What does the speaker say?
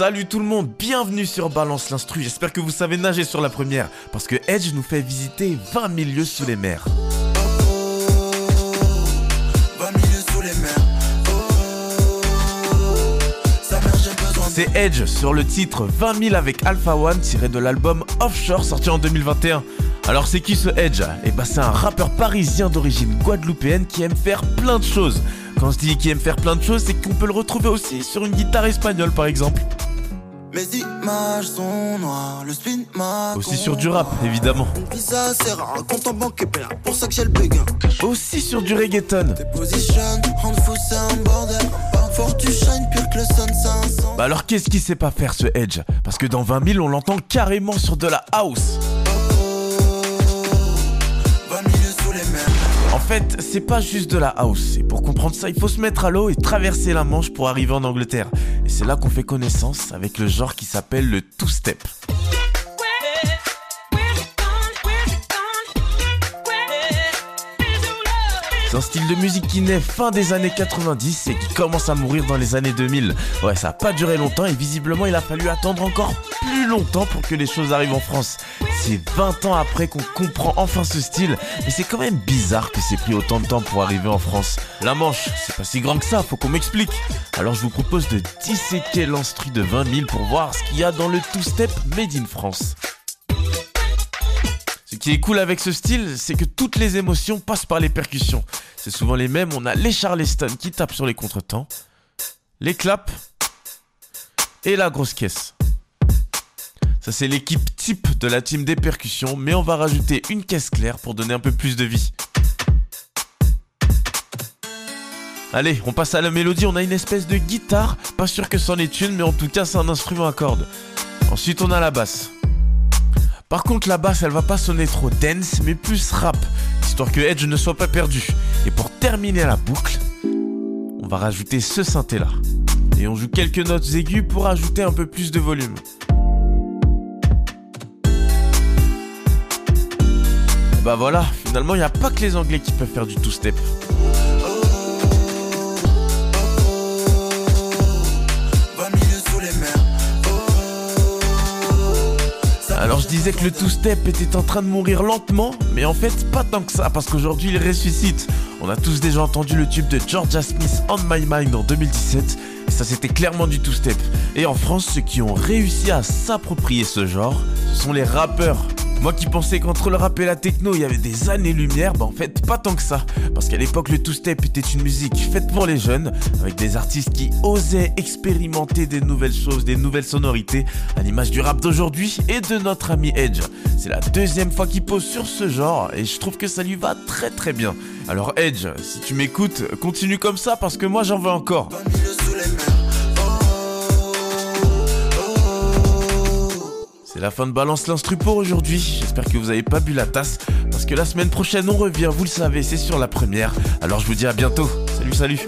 Salut tout le monde, bienvenue sur Balance l'Instru. J'espère que vous savez nager sur la première, parce que Edge nous fait visiter 20 000 lieux sous les mers. C'est Edge sur le titre 20 000 avec Alpha One tiré de l'album Offshore sorti en 2021. Alors c'est qui ce Edge? Eh bah c'est un rappeur parisien d'origine guadeloupéenne qui aime faire plein de choses. Quand je dis qu'il aime faire plein de choses, c'est qu'on peut le retrouver aussi sur une guitare espagnole par exemple. Mes images sont noires, le spin Aussi sur du rap, évidemment. pour ça que j'ai le béguin. Aussi sur du reggaeton. Bah alors qu'est-ce qu'il sait pas faire ce Edge? Parce que dans 20 000 on l'entend carrément sur de la house. En fait, c'est pas juste de la house. Et pour comprendre ça, il faut se mettre à l'eau et traverser la Manche pour arriver en Angleterre. Et c'est là qu'on fait connaissance avec le genre qui s'appelle le two-step. C'est un style de musique qui naît fin des années 90 et qui commence à mourir dans les années 2000. Ouais, ça a pas duré longtemps et visiblement il a fallu attendre encore plus longtemps pour que les choses arrivent en France. C'est 20 ans après qu'on comprend enfin ce style, mais c'est quand même bizarre que c'est pris autant de temps pour arriver en France. La Manche, c'est pas si grand que ça, faut qu'on m'explique. Alors je vous propose de disséquer l'instru de 20 000 pour voir ce qu'il y a dans le two-step made in France. Qui est cool avec ce style, c'est que toutes les émotions passent par les percussions. C'est souvent les mêmes, on a les Charleston qui tapent sur les contretemps, les claps et la grosse caisse. Ça c'est l'équipe type de la team des percussions, mais on va rajouter une caisse claire pour donner un peu plus de vie. Allez, on passe à la mélodie, on a une espèce de guitare, pas sûr que c'en est une, mais en tout cas c'est un instrument à cordes. Ensuite on a la basse. Par contre, la basse, elle va pas sonner trop dense, mais plus rap, histoire que Edge ne soit pas perdu. Et pour terminer la boucle, on va rajouter ce synthé là. Et on joue quelques notes aiguës pour ajouter un peu plus de volume. Et bah voilà, finalement, il n'y a pas que les Anglais qui peuvent faire du two-step. Disais que le two-step était en train de mourir lentement, mais en fait pas tant que ça, parce qu'aujourd'hui il ressuscite. On a tous déjà entendu le tube de Georgia Smith On My Mind en 2017, et ça c'était clairement du two-step. Et en France, ceux qui ont réussi à s'approprier ce genre, ce sont les rappeurs. Moi qui pensais qu'entre le rap et la techno il y avait des années-lumière, bah en fait pas tant que ça. Parce qu'à l'époque le two-step était une musique faite pour les jeunes, avec des artistes qui osaient expérimenter des nouvelles choses, des nouvelles sonorités, à l'image du rap d'aujourd'hui et de notre ami Edge. C'est la deuxième fois qu'il pose sur ce genre et je trouve que ça lui va très très bien. Alors Edge, si tu m'écoutes, continue comme ça parce que moi j'en veux encore. C'est la fin de Balance l'Instru pour aujourd'hui. J'espère que vous n'avez pas bu la tasse. Parce que la semaine prochaine, on revient, vous le savez, c'est sur la première. Alors je vous dis à bientôt. Salut, salut.